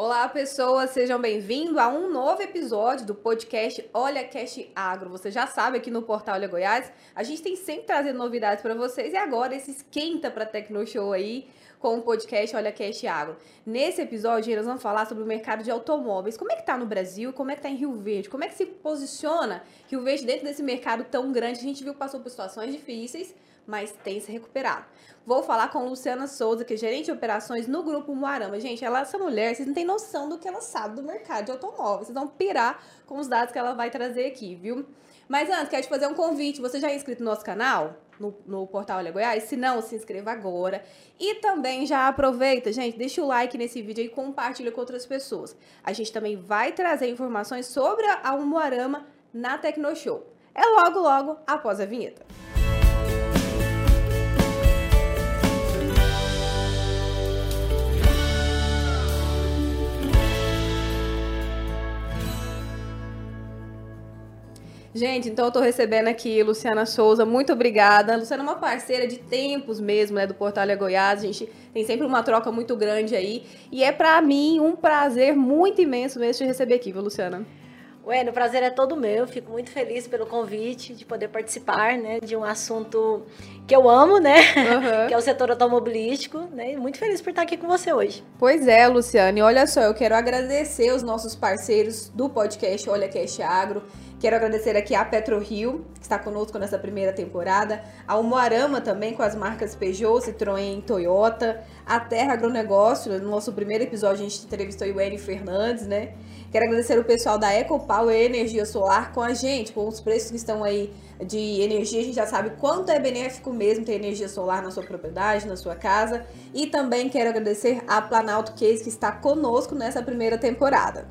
Olá, pessoas, sejam bem-vindos a um novo episódio do podcast Olha Cash Agro. Você já sabe, aqui no portal Olha Goiás, a gente tem sempre trazendo novidades para vocês e agora esse esquenta para Tecno Show aí com o podcast Olha Cash Agro. Nesse episódio, nós vamos falar sobre o mercado de automóveis. Como é que tá no Brasil? Como é que tá em Rio Verde? Como é que se posiciona Rio Verde dentro desse mercado tão grande? A gente viu que passou por situações difíceis, mas tem se recuperado. Vou falar com Luciana Souza, que é gerente de operações no Grupo Moarama. Gente, ela, essa mulher, vocês não têm noção do que ela sabe do mercado de automóveis. Vocês vão pirar com os dados que ela vai trazer aqui, viu? Mas antes, quero te fazer um convite. Você já é inscrito no nosso canal? No, no, portal Olha Goiás? Se não, se inscreva agora. E também já aproveita, gente, deixa o like nesse vídeo e compartilha com outras pessoas. A gente também vai trazer informações sobre a Umuarama na Tecnoshow. É logo, logo após a vinheta. Gente, então eu tô recebendo aqui Luciana Souza, muito obrigada. Luciana é uma parceira de tempos mesmo, né, do Portal Goiás. A gente tem sempre uma troca muito grande aí. E é para mim um prazer muito imenso mesmo te receber aqui, viu, Luciana? Ué, o prazer é todo meu. Fico muito feliz pelo convite de poder participar, né, de um assunto que eu amo, né, uhum. que é o setor automobilístico, né, muito feliz por estar aqui com você hoje. Pois é, Luciana. E olha só, eu quero agradecer os nossos parceiros do podcast Olha Cash Agro Quero agradecer aqui a PetroRio, que está conosco nessa primeira temporada, ao Moarama também, com as marcas Peugeot, Citroën, Toyota, a Terra Agronegócio, no nosso primeiro episódio a gente entrevistou o Eni Fernandes, né? Quero agradecer o pessoal da EcoPower Energia Solar com a gente, com os preços que estão aí de energia, a gente já sabe quanto é benéfico mesmo ter energia solar na sua propriedade, na sua casa. E também quero agradecer a Planalto Case que está conosco nessa primeira temporada.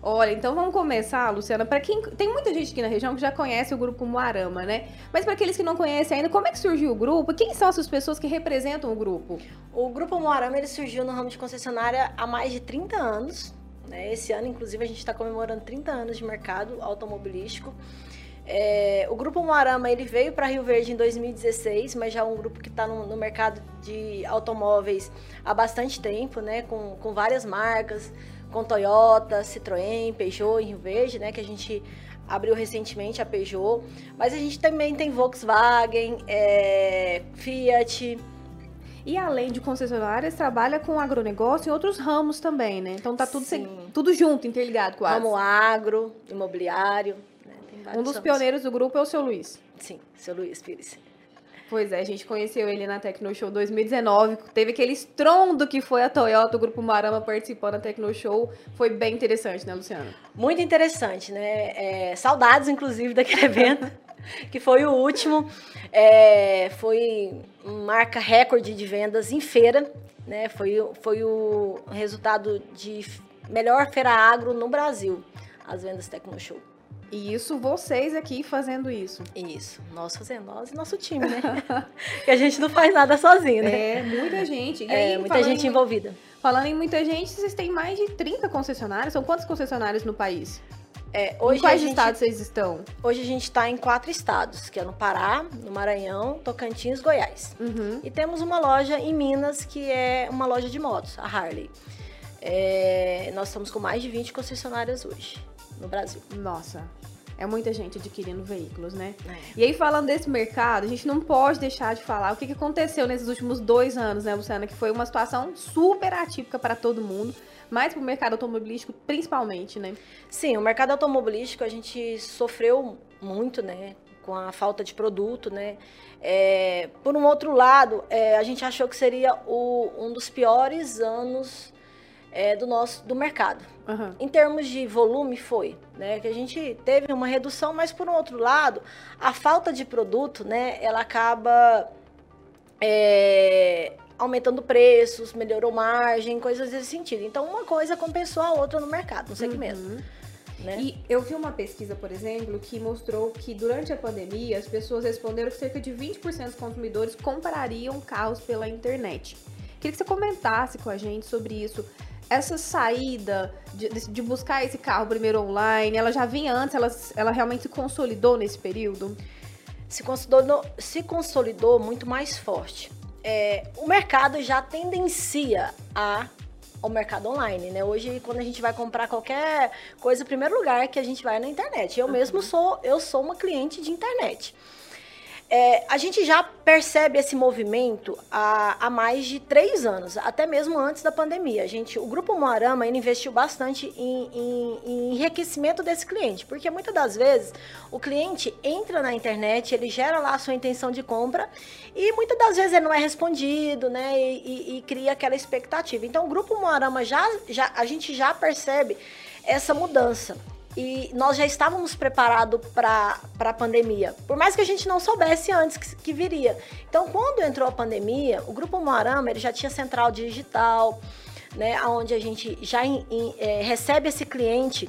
Olha, então vamos começar, Luciana. Para quem tem muita gente aqui na região que já conhece o grupo Moarama, né? Mas para aqueles que não conhecem ainda, como é que surgiu o grupo? Quem são essas pessoas que representam o grupo? O grupo Moarama ele surgiu no ramo de concessionária há mais de 30 anos. Né? Esse ano, inclusive, a gente está comemorando 30 anos de mercado automobilístico. É, o grupo Moarama ele veio para Rio Verde em 2016, mas já é um grupo que está no, no, mercado de automóveis há bastante tempo, né? Com, com várias marcas com Toyota, Citroën, Peugeot em Rio Verde, né? Que a gente abriu recentemente a Peugeot. Mas a gente também tem Volkswagen, é, Fiat. E além de concessionárias, trabalha com agronegócio e outros ramos também, né? Então tá tudo, tudo junto, interligado quase. Ramo agro, imobiliário. Né? um dos ramos. pioneiros do grupo é o seu Luiz. Sim, seu Luiz Pires. Pois é, a gente conheceu ele na Tecno Show 2019. Teve aquele estrondo que foi a Toyota, o Grupo Marama participando da Tecno Show. Foi bem interessante, né, Luciana? Muito interessante, né? É, saudades, inclusive, daquele evento, que foi o último. É, foi marca recorde de vendas em feira, né? Foi, foi o resultado de melhor feira agro no Brasil, as vendas Tecno Show. E isso vocês aqui fazendo isso. Isso, nós fazendo, nós e nosso time, né? que a gente não faz nada sozinho, né? É, muita gente. E é, muita gente em, envolvida. Falando em muita gente, vocês têm mais de 30 concessionários. São quantos concessionários no país? É, hoje em quais gente, estados vocês estão? Hoje a gente está em quatro estados, que é no Pará, no Maranhão, Tocantins, Goiás. Uhum. E temos uma loja em Minas, que é uma loja de motos, a Harley. É, nós estamos com mais de 20 concessionárias hoje no Brasil. Nossa, é muita gente adquirindo veículos, né? É. E aí, falando desse mercado, a gente não pode deixar de falar o que aconteceu nesses últimos dois anos, né, Luciana? Que foi uma situação super atípica para todo mundo, mas para o mercado automobilístico principalmente, né? Sim, o mercado automobilístico a gente sofreu muito, né? Com a falta de produto, né? É, por um outro lado, é, a gente achou que seria o, um dos piores anos é, do nosso do mercado. Uhum. Em termos de volume, foi. Né, que a gente teve uma redução, mas por um outro lado, a falta de produto, né, ela acaba é, aumentando preços, melhorou margem, coisas desse sentido. Então, uma coisa compensou a outra no mercado, no segmento. Uhum. Né? E eu vi uma pesquisa, por exemplo, que mostrou que durante a pandemia as pessoas responderam que cerca de 20% dos consumidores comprariam carros pela internet. Queria que você comentasse com a gente sobre isso essa saída de, de, buscar esse carro primeiro online, ela já vinha antes, ela, ela realmente se consolidou nesse período? Se consolidou, se consolidou muito mais forte. É, o mercado já tendencia a ao mercado online, né? Hoje, quando a gente vai comprar qualquer coisa, o primeiro lugar que a gente vai é na internet. Eu uhum. mesmo sou, eu sou uma cliente de internet. É, a gente já percebe esse movimento há, há, mais de três anos, até mesmo antes da pandemia. A gente, o Grupo Moarama ele investiu bastante em, em, em, enriquecimento desse cliente, porque muitas das vezes o cliente entra na internet, ele gera lá a sua intenção de compra e muitas das vezes ele não é respondido, né? E, e, e cria aquela expectativa. Então, o Grupo Moarama já, já a gente já percebe essa mudança e nós já estávamos preparados para a pandemia, por mais que a gente não soubesse antes que, que, viria. Então, quando entrou a pandemia, o Grupo Moarama ele já tinha central digital, né, onde a gente já in, in, é, recebe esse cliente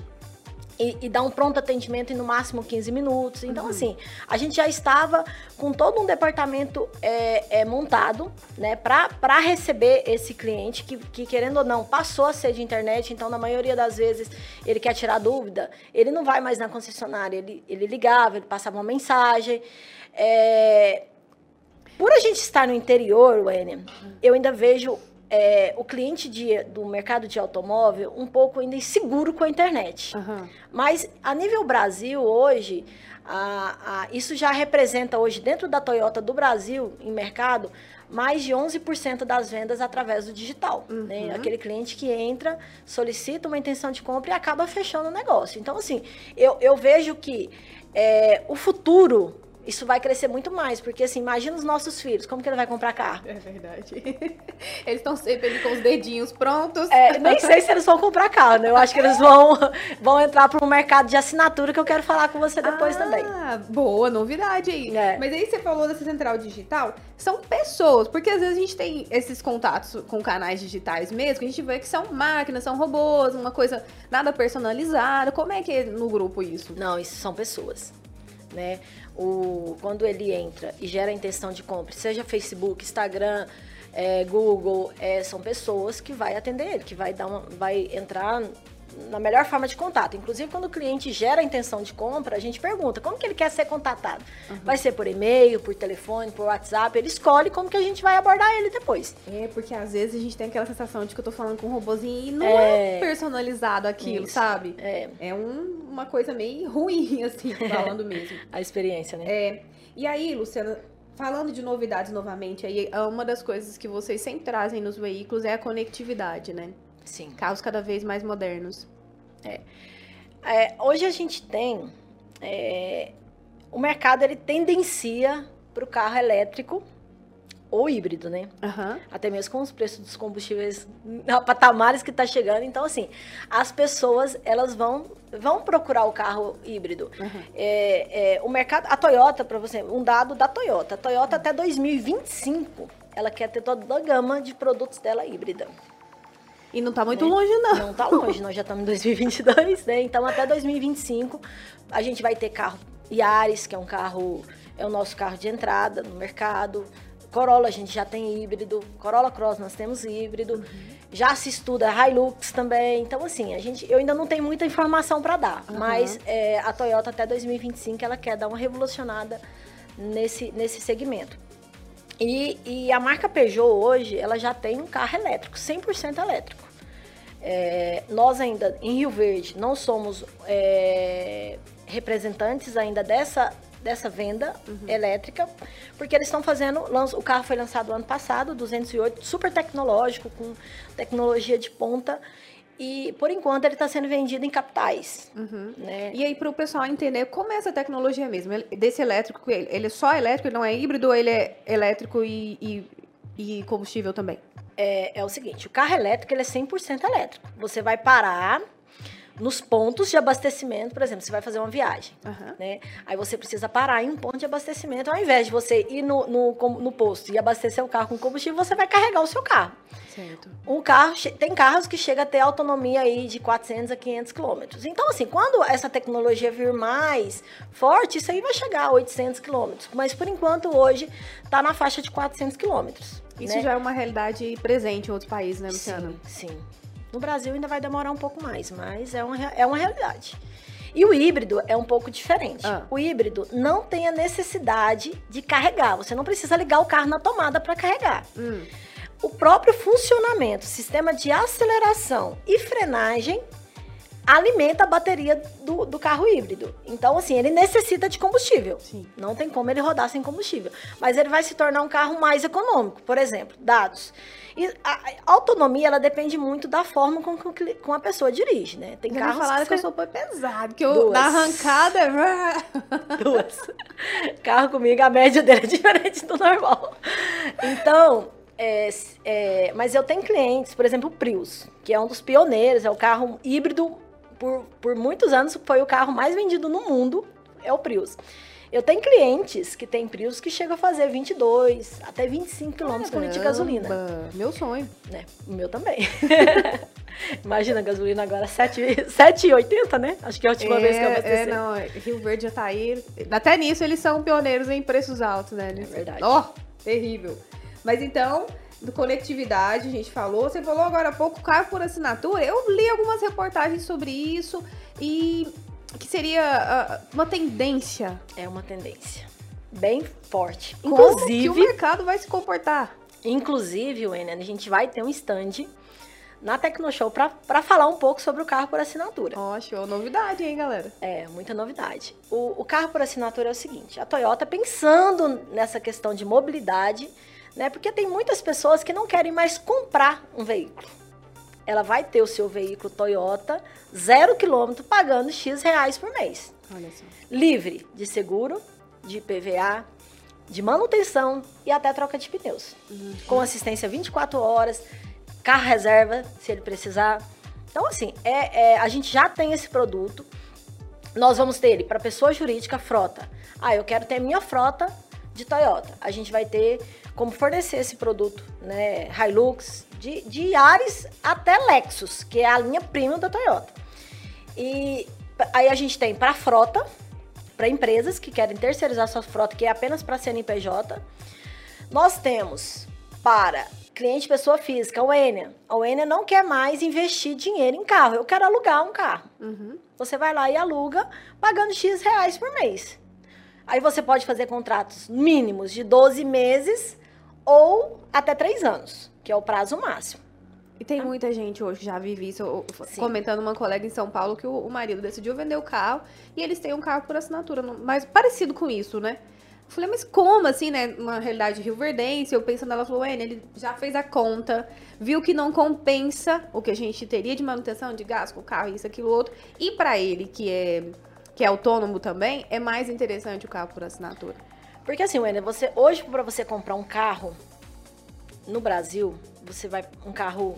e, e dá um pronto atendimento em no máximo 15 minutos. Então, uhum. assim, a gente já estava com todo um departamento é, é, montado, né, para receber esse cliente que, que, querendo ou não, passou a ser de internet. Então, na maioria das vezes, ele quer tirar dúvida, ele não vai mais na concessionária, ele, ele ligava, ele passava uma mensagem. É, por a gente estar no interior, Wênia, eu ainda vejo é, o cliente de, do mercado de automóvel um pouco ainda inseguro com a internet. Uhum. Mas a nível Brasil, hoje, a, a, isso já representa hoje, dentro da Toyota do Brasil, em mercado, mais de 11% das vendas através do digital. Né? Uhum. Né? Aquele cliente que entra, solicita uma intenção de compra e acaba fechando o negócio. Então, assim, eu, eu vejo que é, o futuro isso vai crescer muito mais, porque assim, imagina os nossos filhos, como que ele vai comprar carro? É verdade. Eles estão sempre ali com os dedinhos prontos. É, nem sei se eles vão comprar carro, né? Eu acho que eles vão, vão entrar para um mercado de assinatura que eu quero falar com você depois ah, também. Boa, novidade aí. É. Mas aí você falou dessa central digital, são pessoas, porque às vezes a gente tem esses contatos com canais digitais mesmo, que a gente vê que são máquinas, são robôs, uma coisa nada personalizada. Como é que é no grupo isso? Não, isso são pessoas. Né? O, quando ele entra e gera a intenção de compra, seja Facebook, Instagram, é, Google, é, são pessoas que vai atender ele, que vai, dar uma, vai entrar na melhor forma de contato. Inclusive, quando o cliente gera a intenção de compra, a gente pergunta como que ele quer ser contatado. Uhum. Vai ser por e-mail, por telefone, por WhatsApp. Ele escolhe como que a gente vai abordar ele depois. É, porque às vezes a gente tem aquela sensação de que eu tô falando com um robozinho e não é, é personalizado aquilo, Isso. sabe? É, é um, uma coisa meio ruim, assim, falando mesmo. a experiência, né? É. E aí, Luciana, falando de novidades novamente, aí uma das coisas que vocês sempre trazem nos veículos é a conectividade, né? Sim. Carros cada vez mais modernos. É. É, hoje a gente tem. É, o mercado ele tendencia para o carro elétrico ou híbrido, né? Uhum. Até mesmo com os preços dos combustíveis a patamares que está chegando. Então, assim, as pessoas elas vão vão procurar o carro híbrido. Uhum. É, é, o mercado, a Toyota, para você, um dado da Toyota. A Toyota até 2025 ela quer ter toda a gama de produtos dela híbrida. E não está muito né? longe, não. Não está longe, nós já estamos em 2022, né? Então, até 2025, a gente vai ter carro Yaris, que é um carro, é o nosso carro de entrada no mercado. Corolla a gente já tem híbrido, Corolla Cross nós temos híbrido. Uhum. Já se estuda Hilux também. Então, assim, a gente, eu ainda não tenho muita informação para dar, uhum. mas é, a Toyota até 2025 ela quer dar uma revolucionada nesse, nesse segmento. E, e a marca Peugeot hoje, ela já tem um carro elétrico, 100% elétrico. É, nós ainda, em Rio Verde, não somos é, representantes ainda dessa, dessa venda uhum. elétrica, porque eles estão fazendo, o carro foi lançado ano passado, 208, super tecnológico, com tecnologia de ponta, e, por enquanto, ele está sendo vendido em capitais. Uhum. Né? E aí, para o pessoal entender como é essa tecnologia mesmo, desse elétrico, ele, ele é só elétrico, ele não é híbrido, ou ele é elétrico e, e, e combustível também? É, é, o seguinte, o carro elétrico, ele é 100% elétrico. Você vai parar nos pontos de abastecimento, por exemplo, você vai fazer uma viagem, uhum. né? Aí você precisa parar em um ponto de abastecimento, ao invés de você ir no, no, no posto e abastecer o carro com combustível, você vai carregar o seu carro. Certo. Um carro, tem carros que chega a ter autonomia aí de 400 a 500 quilômetros. Então, assim, quando essa tecnologia vir mais forte, isso aí vai chegar a 800 quilômetros. Mas, por enquanto, hoje, está na faixa de 400 quilômetros. Isso né? já é uma realidade presente em outros países, né, Luciana? Sim, sim. No Brasil ainda vai demorar um pouco mais, mas é uma, é uma realidade. E o híbrido é um pouco diferente. Ah. O híbrido não tem a necessidade de carregar. Você não precisa ligar o carro na tomada para carregar. Hum. o próprio funcionamento, sistema de aceleração e frenagem alimenta a bateria do, do, carro híbrido. Então, assim, ele necessita de combustível. Sim. Não tem como ele rodar sem combustível. Mas ele vai se tornar um carro mais econômico. Por exemplo, dados. E a, autonomia, ela depende muito da forma com que com a pessoa dirige, né? Tem carros falaram que, que eu sou pesado, que eu, Duas. na arrancada... Duas. Carro comigo, a média dele é diferente do normal. Então, é, é, mas eu tenho clientes, por exemplo, o Prius, que é um dos pioneiros, é o carro híbrido por, por muitos anos foi o carro mais vendido no mundo, é o Prius. Eu tenho clientes que têm Prius que chegam a fazer 22 até 25 km por litro de gasolina. Meu sonho. É, o meu também. Imagina a gasolina agora 7,80, né? Acho que é a última é, vez que eu abasteci. É, não, Rio Verde já tá aí. Até nisso eles são pioneiros em preços altos, né? É verdade. Ó, oh, terrível. Mas então, do conectividade, a gente falou. Você falou agora há pouco carro por assinatura. Eu li algumas reportagens sobre isso e que seria uh, uma tendência. É uma tendência bem forte. Inclusive, Como que o mercado vai se comportar? Inclusive, Wênia, a gente vai ter um stand na Tecnoshow para falar um pouco sobre o carro por assinatura. Ó, oh, show. Novidade, hein, galera? É, muita novidade. O, o carro por assinatura é o seguinte, a Toyota pensando nessa questão de mobilidade, né? Porque tem muitas pessoas que não querem mais comprar um veículo. Ela vai ter o seu veículo Toyota zero quilômetro pagando X reais por mês. Olha só. Livre de seguro, de PVA, de manutenção e até troca de pneus. Uhum. Com assistência 24 horas, carro reserva, se ele precisar. Então, assim, é, é, a gente já tem esse produto. Nós vamos ter ele para pessoa jurídica, frota. Ah, eu quero ter minha frota de Toyota. A gente vai ter como fornecer esse produto, né? Hilux, de, de Yaris até Lexus, que é a linha premium da Toyota. E aí a gente tem para frota, para empresas que querem terceirizar sua frota, que é apenas para CNPJ. Nós temos para cliente pessoa física, o Enia. O Enia não quer mais investir dinheiro em carro. Eu quero alugar um carro. Uhum. Você vai lá e aluga, pagando X reais por mês. Aí você pode fazer contratos mínimos de 12 meses ou até 3 anos, que é o prazo máximo. E tem muita gente hoje que já vive isso. Sim. Comentando uma colega em São Paulo que o, o, marido decidiu vender o carro e eles têm um carro por assinatura, mas parecido com isso, né? Eu falei, mas como assim, né? Uma realidade Rio Verdense, eu pensando, ela falou, ele já fez a conta, viu que não compensa o que a gente teria de manutenção de gasto com o carro, isso, aquilo, outro. E para ele, que é que é autônomo também, é mais interessante o carro por assinatura. Porque assim, Wender, você hoje para você comprar um carro no Brasil, você vai um carro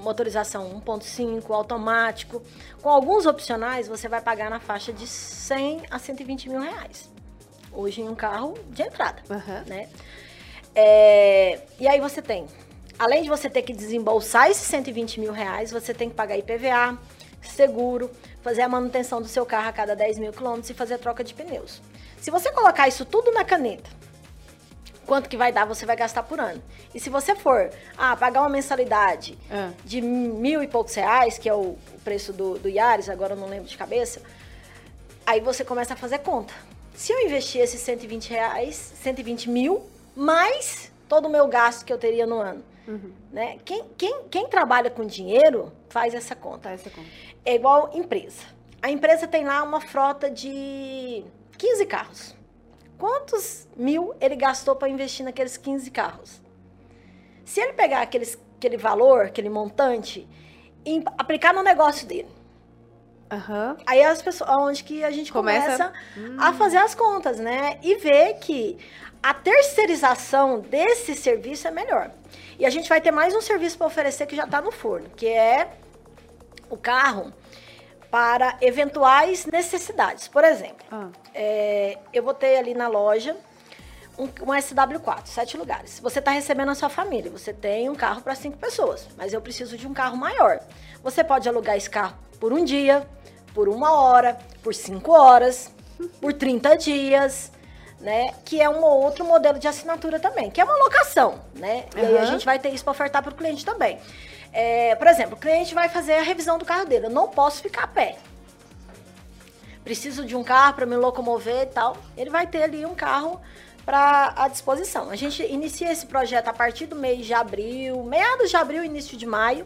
motorização 1.5, automático, com alguns opcionais, você vai pagar na faixa de 100 a 120 mil reais. Hoje em um carro de entrada, uhum. né? É, e aí você tem, além de você ter que desembolsar esses 120 mil reais, você tem que pagar IPVA, seguro, fazer a manutenção do seu carro a cada 10 mil quilômetros e fazer a troca de pneus. Se você colocar isso tudo na caneta, quanto que vai dar, você vai gastar por ano. E se você for ah, pagar uma mensalidade é. de mil e poucos reais, que é o preço do, do Yaris, agora eu não lembro de cabeça, aí você começa a fazer conta. Se eu investir esses 120 reais, 120 mil, mais todo o meu gasto que eu teria no ano, uhum. né? Quem, quem, quem trabalha com dinheiro faz essa conta. Faz essa conta é igual empresa. A empresa tem lá uma frota de 15 carros. Quantos mil ele gastou para investir naqueles 15 carros? Se ele pegar aqueles, aquele valor, aquele montante, e aplicar no negócio dele. Uhum. Aí as pessoas, onde que a gente começa, começa a fazer as contas, né? E ver que a terceirização desse serviço é melhor. E a gente vai ter mais um serviço para oferecer que já está no forno, que é o carro para eventuais necessidades. Por exemplo, ah. é, eu botei ali na loja um, um SW4, sete lugares. Você está recebendo a sua família, você tem um carro para cinco pessoas, mas eu preciso de um carro maior. Você pode alugar esse carro por um dia, por uma hora, por cinco horas, por 30 dias. Né, que é um outro modelo de assinatura também, que é uma locação, né? Uhum. E aí a gente vai ter isso para ofertar para o cliente também. É, por exemplo, o cliente vai fazer a revisão do carro dele. Eu não posso ficar a pé. Preciso de um carro para me locomover e tal. Ele vai ter ali um carro para a disposição. A gente inicia esse projeto a partir do mês de abril, meados de abril, início de maio.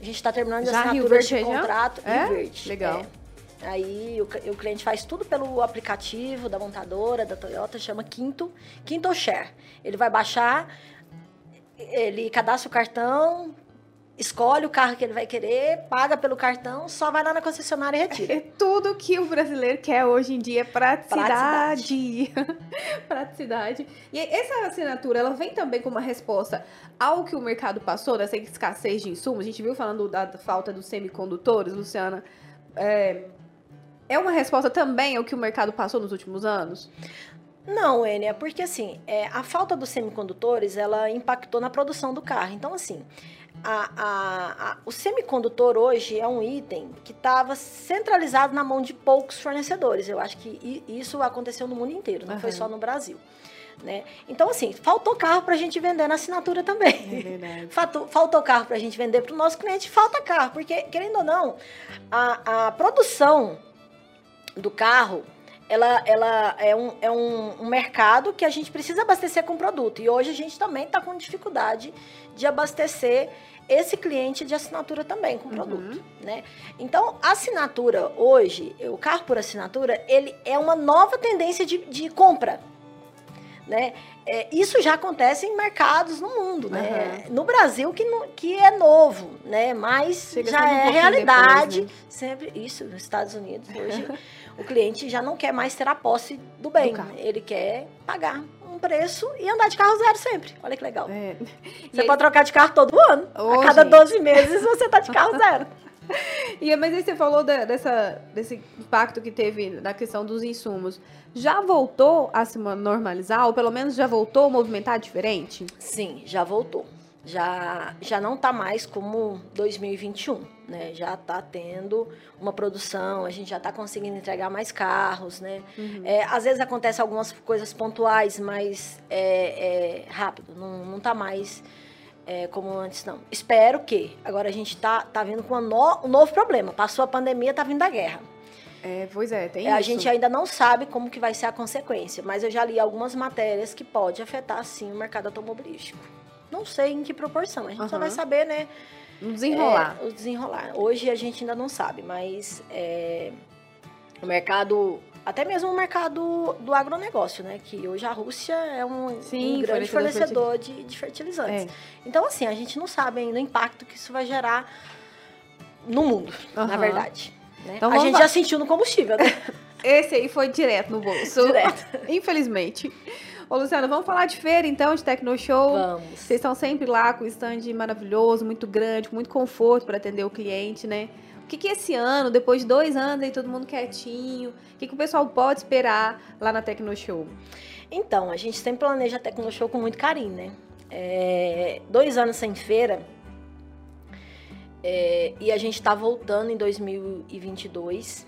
A gente está terminando Já a Rio assinatura Verde de contrato. É? Rio Verde. Legal. É. Aí o, o cliente faz tudo pelo aplicativo da montadora, da Toyota, chama Quinto, Quinto Share. Ele vai baixar, ele cadastra o cartão, escolhe o carro que ele vai querer, paga pelo cartão, só vai lá na concessionária e retira. É tudo que o brasileiro quer hoje em dia, é praticidade. praticidade. E essa assinatura, ela vem também como uma resposta ao que o mercado passou, dessa escassez de insumos. A gente viu falando da falta dos semicondutores, Luciana. É, é uma resposta também ao que o mercado passou nos últimos anos? Não, Enia, porque assim, é, a falta dos semicondutores, ela impactou na produção do carro. Então, assim, a- a- a- o semicondutor hoje é um item que estava centralizado na mão de poucos fornecedores. Eu acho que isso aconteceu no mundo inteiro, não foi Aham. só no Brasil. Né? Então, assim, faltou carro para a gente vender na assinatura também. verdade. Faltou, faltou carro para a gente vender para o nosso cliente, falta carro, porque, querendo ou não, a, a produção do carro, ela, ela é, um, é um, um mercado que a gente precisa abastecer com produto. E hoje a gente também está com dificuldade de abastecer esse cliente de assinatura também com produto, né? Então, a assinatura hoje, o carro por assinatura, ele é uma nova tendência de, de compra, né? É, isso já acontece em mercados no mundo, né? No Brasil que, não- que é novo, né? Mas Chega já um é pouquinho realidade. depois, né? Sempre isso nos Estados Unidos hoje o cliente já não quer mais ter a posse do bem, Do ele quer pagar um preço e andar de carro zero sempre. Olha que legal. É. Você pode trocar de carro todo ano. A cada gente. 12 meses você tá de carro zero. E, mas aí você falou da- dessa, desse impacto que teve na questão dos insumos. Já voltou a se normalizar, ou pelo menos já voltou a movimentar diferente? Sim, já voltou. Já, já não tá mais como 2021, né? Já tá tendo uma produção, a gente já tá conseguindo entregar mais carros, né? É, às vezes acontece algumas coisas pontuais, mas é, é rápido, não, não tá mais é, como antes, não. Espero que. Agora a gente tá, tá vindo com no- um novo problema. Passou a pandemia, tá vindo a guerra. É, pois é, tem É, a isso. gente ainda não sabe como que vai ser a consequência, mas eu já li algumas matérias que pode afetar sim o mercado automobilístico. Não sei em que proporção, a gente só Aham. vai saber, né? No desenrolar. é, o desenrolar. Hoje a gente ainda não sabe, mas é, o mercado, até mesmo o mercado do agronegócio, né? Que hoje a Rússia é um, Sim, um grande fornecedor fornecedor de, de fertilizantes. É. Então, assim, a gente não sabe ainda o impacto que isso vai gerar no mundo, na Aham. verdade. né? Então a gente lá. já sentiu no combustível, né? Esse aí foi direto no bolso. Direto. Infelizmente. Ô, Luciana, vamos falar de feira então, de Tecno Show. Vamos. Vocês estão sempre lá com o stand maravilhoso, muito grande, com muito conforto para atender o cliente, né? O que, que esse ano, depois de dois anos aí, todo mundo quietinho, o que, que o pessoal pode esperar lá na Tecno Show? Então, a gente sempre planeja a Tecnoshow com muito carinho, né? É, dois anos sem feira é, e a gente tá voltando em 2022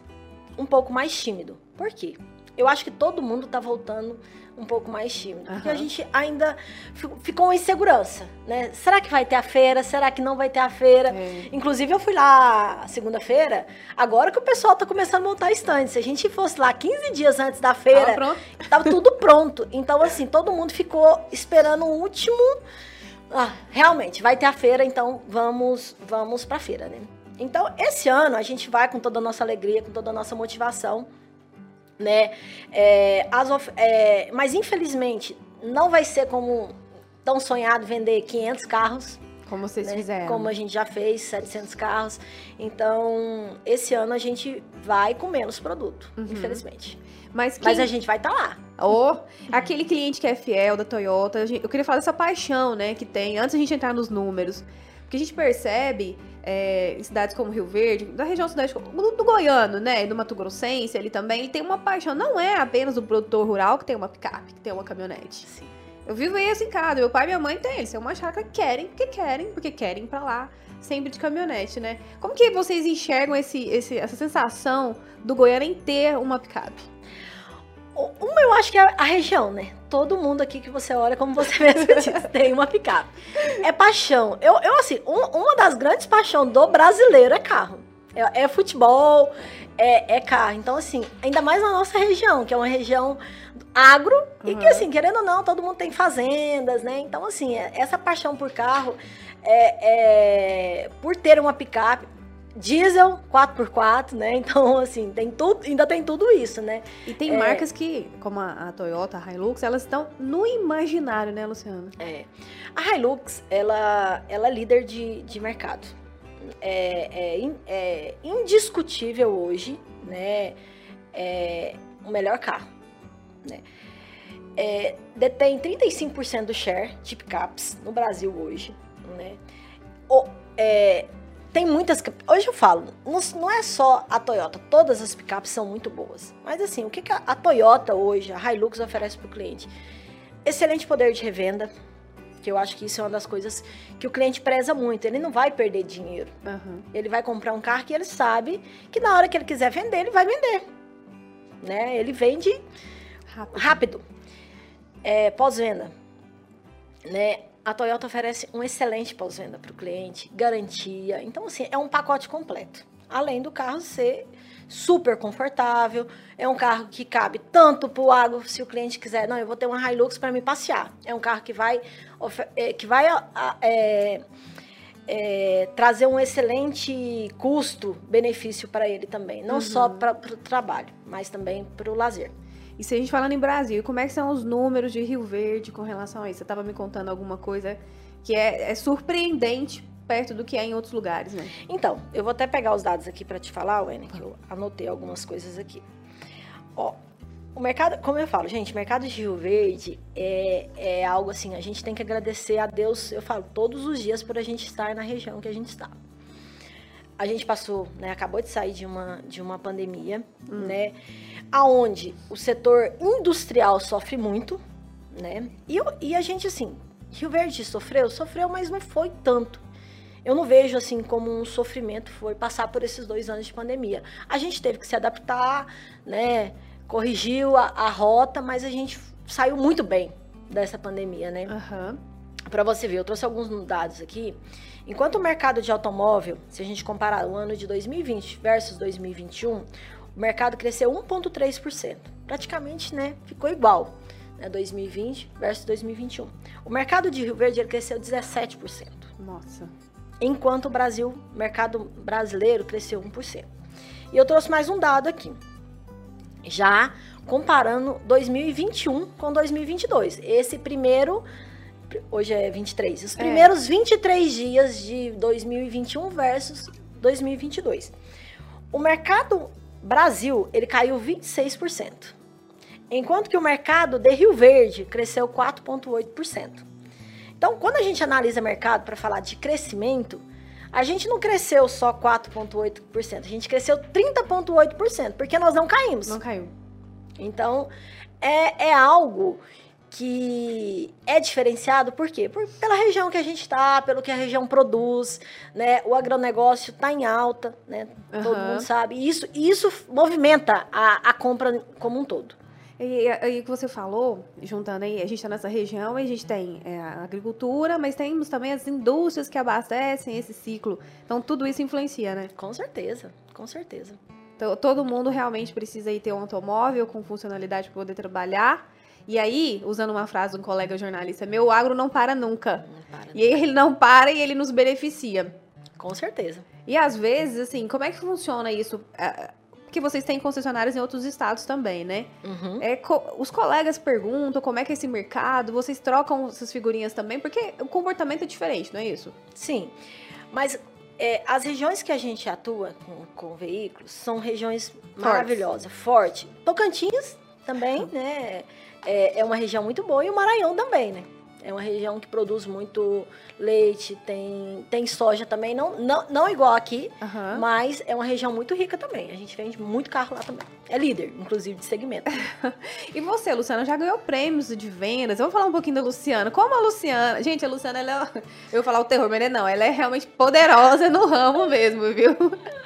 um pouco mais tímido. Por quê? Eu acho que todo mundo tá voltando um pouco mais tímido. Porque a gente ainda fi- ficou uma insegurança, né? Será que vai ter a feira? Será que não vai ter a feira? É, Inclusive, eu fui lá segunda-feira, agora que o pessoal tá começando a montar stand. Se a gente fosse lá 15 dias antes da feira, tava? Tava tudo pronto. Então, assim, todo mundo ficou esperando o último. Ah, realmente, vai ter a feira, então vamos, vamos pra feira, né? Então, esse ano a gente vai com toda a nossa alegria, com toda a nossa motivação, né? É, as of- é, mas, infelizmente, não vai ser como tão sonhado vender 500 carros, Como vocês né? fizeram. Como a gente já fez, 700 carros. Então, esse ano a gente vai com menos produto, Uhum. infelizmente. Mas, quem... Mas a gente vai estar lá. Ô, aquele cliente que é fiel da Toyota, eu queria falar dessa paixão, né, que tem, antes a gente entrar nos números. Porque a gente percebe é, em cidades como Rio Verde, da região sudeste, do, do goiano, né, do Mato Grossense, ele também, ele tem uma paixão. Não é apenas o produtor rural que tem uma picape, que tem uma caminhonete. Sim. Eu vivo isso em casa, meu pai e minha mãe têm, eles têm uma chácara, querem, porque querem, porque querem pra lá, sempre de caminhonete, né? Como que vocês enxergam esse, esse- essa sensação do goiano em ter uma picape? Uma eu acho que é a região, né? Todo mundo aqui que você olha, como você mesmo disse, tem uma picape. É paixão. Eu, eu assim, um- uma das grandes paixões do brasileiro é carro. É, é futebol, é, é carro. Então, assim, ainda mais na nossa região, que é uma região agro e que, Uhum. assim, querendo ou não, todo mundo tem fazendas, né? Então, assim, é- essa paixão por carro, é, é, por ter uma picape, diesel 4x4, né? Então, assim, tem tudo, ainda tem tudo isso, né? E tem É. marcas que, como a, a Toyota, a Hilux, elas estão no imaginário, né, Luciana? É. A Hilux, ela, ela é líder de, de mercado. É, é é indiscutível hoje, né? É o melhor carro, né? É, detém 35% do share de picapes no Brasil hoje, né? O- é, tem muitas... Hoje eu falo, não, é só a Toyota, todas as picapes são muito boas. Mas assim, o que, a, Toyota hoje, a Hilux oferece para o cliente? Excelente poder de revenda, que eu acho que isso é uma das coisas que o cliente preza muito. Ele não vai perder dinheiro. Aham. Ele vai comprar um carro que ele sabe que na hora que ele quiser vender, ele vai vender. Né? Ele vende Rápido. rápido. É, pós-venda. Né? A Toyota oferece um excelente pós-venda para o cliente, garantia. Então, assim, é um pacote completo. Além do carro ser super confortável, é um carro que cabe tanto para o agro, se o cliente quiser, não, eu vou ter uma Hilux para me passear. É um carro que vai, é, que vai é, é, trazer um excelente custo-benefício para ele também. Não só para o trabalho, mas também para o lazer. E se a gente falando em Brasil, como é que são os números de Rio Verde com relação a isso? Você estava me contando alguma coisa que é, é surpreendente perto do que é em outros lugares, né? Então, eu vou até pegar os dados aqui para te falar, Wendy, que eu anotei algumas coisas aqui. Ó, o mercado, como eu falo, gente, o mercado de Rio Verde é, é algo assim, a gente tem que agradecer a Deus, eu falo, todos os dias por a gente estar na região que a gente está. A gente passou, né, acabou de sair de uma, de uma pandemia, né, aonde o setor industrial sofre muito, né, e, eu- e a gente, assim, Rio Verde sofreu, sofreu, mas não foi tanto. Eu não vejo assim como um sofrimento foi passar por esses dois anos de pandemia. A gente teve que se adaptar, né? Corrigiu a, a rota, mas a gente saiu muito bem dessa pandemia, né? Aham. Para você ver, eu trouxe alguns dados aqui. Enquanto o mercado de automóvel, se a gente comparar o ano de 2020 versus 2021, o mercado cresceu 1,3%. Praticamente, né? Ficou igual. Né, 2020 versus 2021. O mercado de Rio Verde cresceu 17% Nossa. enquanto o Brasil, mercado brasileiro cresceu 1%. E eu trouxe mais um dado aqui. Já comparando 2021 com 2022. Esse primeiro hoje é 23. Os É. primeiros 23 dias de 2021 versus 2022. O mercado Brasil, ele caiu 26%. Enquanto que o mercado de Rio Verde cresceu 4,8%. Então, quando a gente analisa mercado para falar de crescimento, a gente não cresceu só 4,8%, a gente cresceu 30,8%, porque nós não caímos. Não caiu. Então, é, é algo que é diferenciado, por quê? Por, pela região que a gente está, pelo que a região produz, né? O agronegócio está em alta, né? Todo Aham. mundo sabe. E isso, isso movimenta a, a compra como um todo. E aí que você falou, juntando aí, a gente está nessa região e a gente tem é, a agricultura, mas temos também as indústrias que abastecem esse ciclo. Então tudo isso influencia, né? Com certeza, com certeza. Então, todo mundo realmente precisa aí ter um automóvel com funcionalidade para poder trabalhar. E aí, usando uma frase de um colega jornalista, meu agro não para nunca. Não para. E aí ele não para e ele nos beneficia. Com certeza. E às vezes, assim, como é que funciona isso? Ah, Porque vocês têm concessionários em outros estados também, né? Uhum. É, co- os colegas perguntam como é que é esse mercado, vocês trocam essas figurinhas também, porque o comportamento é diferente, não é isso? Sim, mas é, as regiões que a gente atua com, com veículos são regiões maravilhosas, forte. Tocantins também, né? É, é uma região muito boa e o Maranhão também, né? É uma região que produz muito leite, tem, tem soja também, não, não, não igual aqui, Aham. mas é uma região muito rica também. A gente vende muito carro lá também. É líder, inclusive, de segmento. E você, Luciana, já ganhou prêmios de vendas. Vou falar um pouquinho da Luciana. Como a Luciana. Gente, a Luciana, ela é. Eu vou falar o terror, mas não, ela é realmente poderosa no ramo mesmo, viu?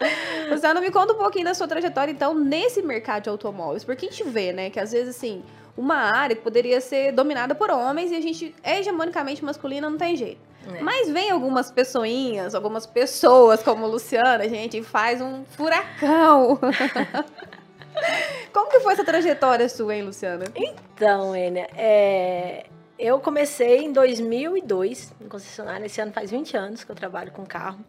Luciana, me conta um pouquinho da sua trajetória, então, nesse mercado de automóveis. Porque a gente vê, né, que às vezes, assim, uma área que poderia ser dominada por homens e a gente é hegemonicamente masculina, não tem jeito. É. Mas vem algumas pessoinhas, algumas pessoas como Luciana, gente, e faz um furacão. Como que foi essa trajetória sua, hein, Luciana? Então, Enia, é, eu comecei em 2002 em concessionária. Esse ano faz 20 anos que eu trabalho com carro.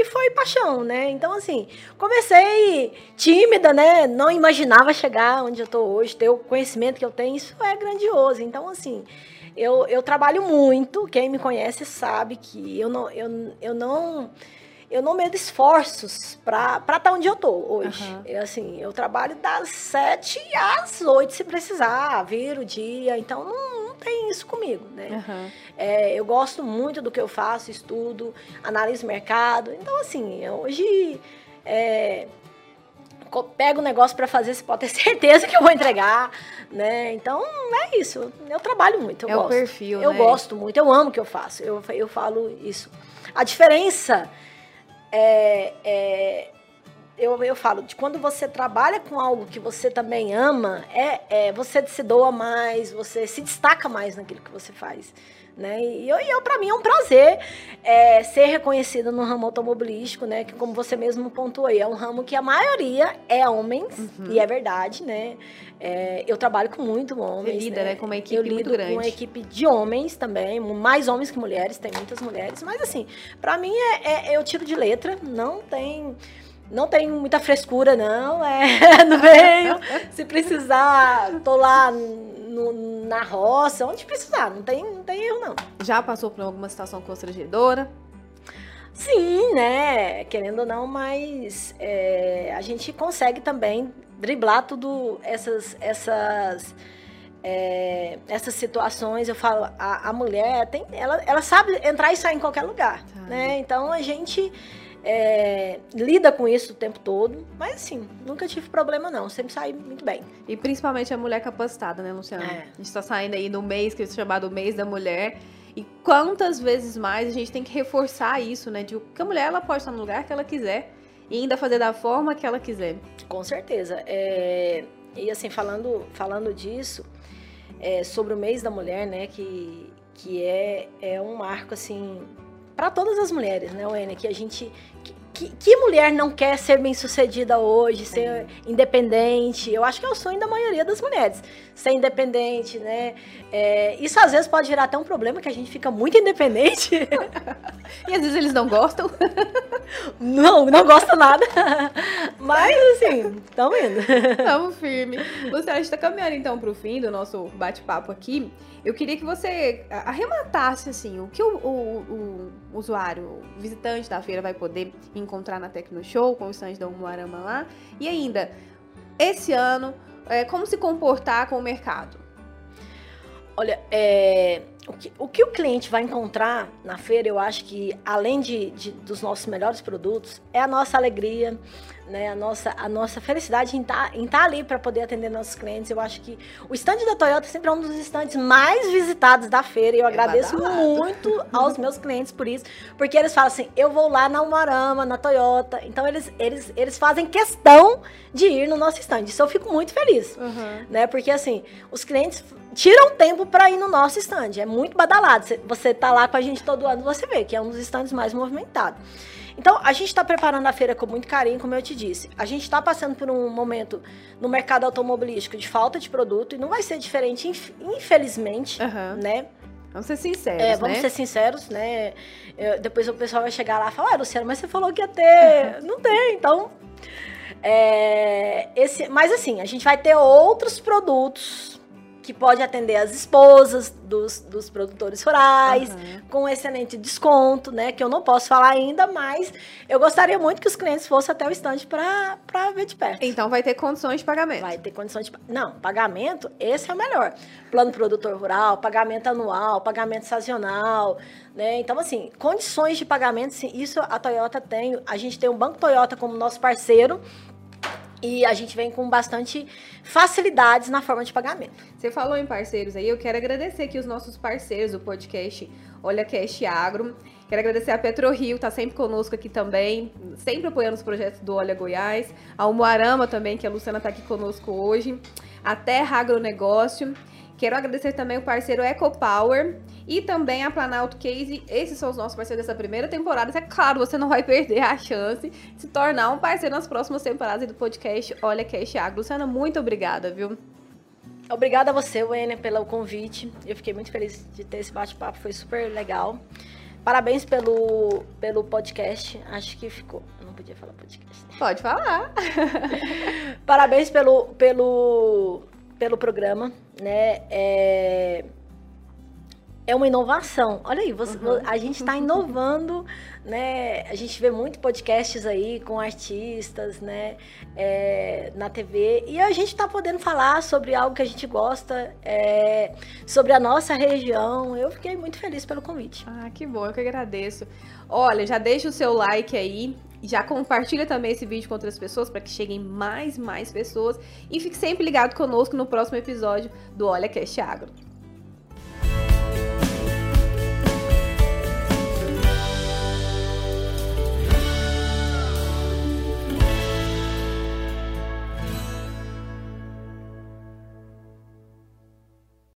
E foi paixão, né? Então, assim, comecei tímida, né? Não imaginava chegar onde eu tô hoje, ter o conhecimento que eu tenho. Isso é grandioso. Então, assim, eu, eu trabalho muito. Quem me conhece sabe que eu não, eu, eu não eu não medo esforços para estar tá onde eu tô hoje. Uhum. Eu, assim, eu trabalho das sete às oito se precisar, vira o dia, então não tem isso comigo, né? Uhum. É, eu gosto muito do que eu faço, estudo, analiso mercado, então assim, hoje é, pego o negócio para fazer, você pode ter certeza que eu vou entregar, né? Então é isso. Eu trabalho muito, eu é gosto. o perfil, Eu né? gosto muito, eu amo o que eu faço. Eu, eu falo isso. A diferença é, é, eu, eu falo, de quando você trabalha com algo que você também ama, é, é você se doa mais, você se destaca mais naquilo que você faz. Né? E eu, eu para mim é um prazer é, ser reconhecida no ramo automobilístico, né? Que como você mesmo pontuou aí, é um ramo que a maioria é homens uhum. e é verdade, né? É, eu trabalho com muito homens. Você lida, né? né? Com uma equipe eu lido grande. com uma equipe de homens também, mais homens que mulheres, tem muitas mulheres, mas assim, para mim é, é, eu tiro de letra, não tem não tem muita frescura, não. É no meio. Se precisar, tô lá no, na roça, onde precisar. Não tem, não tem erro, não. Já passou por alguma situação constrangedora? Sim, né? Querendo ou não, mas é, a gente consegue também driblar tudo essas essas é, essas situações. Eu falo, a, a mulher tem, ela, ela sabe entrar e sair em qualquer lugar, tá. né? Então a gente é, lida com isso o tempo todo, mas assim, nunca tive problema não, sempre saí muito bem. E principalmente a mulher capacitada, né, Luciana? É. A gente tá saindo aí no mês que é chamado mês da mulher. E quantas vezes mais a gente tem que reforçar isso, né? De que a mulher ela pode estar no lugar que ela quiser e ainda fazer da forma que ela quiser. Com certeza. É... E assim, falando, falando disso, é, sobre o mês da mulher, né? Que, que é, é um marco assim para todas as mulheres, né, Wênia? Que a gente. Que, que, mulher não quer ser bem sucedida hoje, ser independente? Eu acho que é o sonho da maioria das mulheres, ser independente, né? É, isso às vezes pode gerar até um problema que a gente fica muito independente. e às vezes eles não gostam. não, não gostam nada. Mas assim, estamos indo. Estamos firme. Luciana, a gente está caminhando então para o fim do nosso bate-papo aqui. Eu queria que você arrematasse assim, o que o, o, o usuário, o visitante da feira vai poder encontrar na Tecnoshow, com o stand da Umuarama lá. E ainda, esse ano, é, como se comportar com o mercado? Olha, é, o, que, o, que, o cliente vai encontrar na feira, eu acho que, além de, de dos nossos melhores produtos, é a nossa alegria, né, a, nossa, a nossa felicidade em tá, estar tá ali para poder atender nossos clientes. Eu acho que o stand da Toyota sempre é um dos stands mais visitados da feira e eu é agradeço badalado. muito aos meus clientes por isso, porque eles falam assim: eu vou lá na Umarama, na Toyota. Então eles, eles, eles fazem questão de ir no nosso stand. Isso eu fico muito feliz, uhum. né? Porque assim, os clientes tiram tempo para ir no nosso stand. É muito badalado. Você tá lá com a gente todo ano, você vê que é um dos stands mais movimentados. Então, a gente está preparando a feira com muito carinho, como eu te disse. A gente está passando por um momento no mercado automobilístico de falta de produto e não vai ser diferente, infelizmente, uhum. né? Vamos ser sinceros, é, vamos né? ser sinceros, né? Eu, depois o pessoal vai chegar lá e falar, ah, Luciano, mas você falou que ia ter. Uhum. Não tem, então... É, esse, mas assim, a gente vai ter outros produtos que pode atender as esposas dos, dos produtores rurais, uhum. com excelente desconto, né? Que eu não posso falar ainda, mas eu gostaria muito que os clientes fossem até o estande para ver de perto. Então vai ter condições de pagamento. Vai ter condições de Não, pagamento, esse é o melhor. Plano produtor rural, pagamento anual, pagamento sazonal, né? Então, assim, condições de pagamento, sim, isso a Toyota tem. A gente tem o Banco Toyota como nosso parceiro e a gente vem com bastante facilidades na forma de pagamento. Você falou em parceiros aí, eu quero agradecer aqui os nossos parceiros do podcast Olha Cash Agro. Quero agradecer a PetroRio, tá sempre conosco aqui também, sempre apoiando os projetos do Olha Goiás. A Umuarama também, que a Luciana tá aqui conosco hoje. A Terra Agronegócio. Quero agradecer também o parceiro EcoPower e também a Planalto Case. Esses são os nossos parceiros dessa primeira temporada. É claro, você não vai perder a chance de se tornar um parceiro nas próximas temporadas do podcast Olha Cash Agro. Luciana, muito obrigada, viu? Obrigada a você, Wênia, pelo convite. Eu fiquei muito feliz de ter esse bate-papo, foi super legal. Parabéns pelo, pelo podcast. Acho que ficou. Eu não podia falar podcast. Pode falar. Parabéns pelo, pelo, pelo programa. Né? É, é uma inovação. Olha aí, você, uhum. a gente está inovando, né? A gente vê muito podcasts aí com artistas, né? É, na TV e a gente está podendo falar sobre algo que a gente gosta, é, sobre a nossa região. Eu fiquei muito feliz pelo convite. Ah, que bom, eu que agradeço. Olha, já deixa o seu like aí, já compartilha também esse vídeo com outras pessoas para que cheguem mais mais pessoas e fique sempre ligado conosco no próximo episódio do Olha Cast Agro.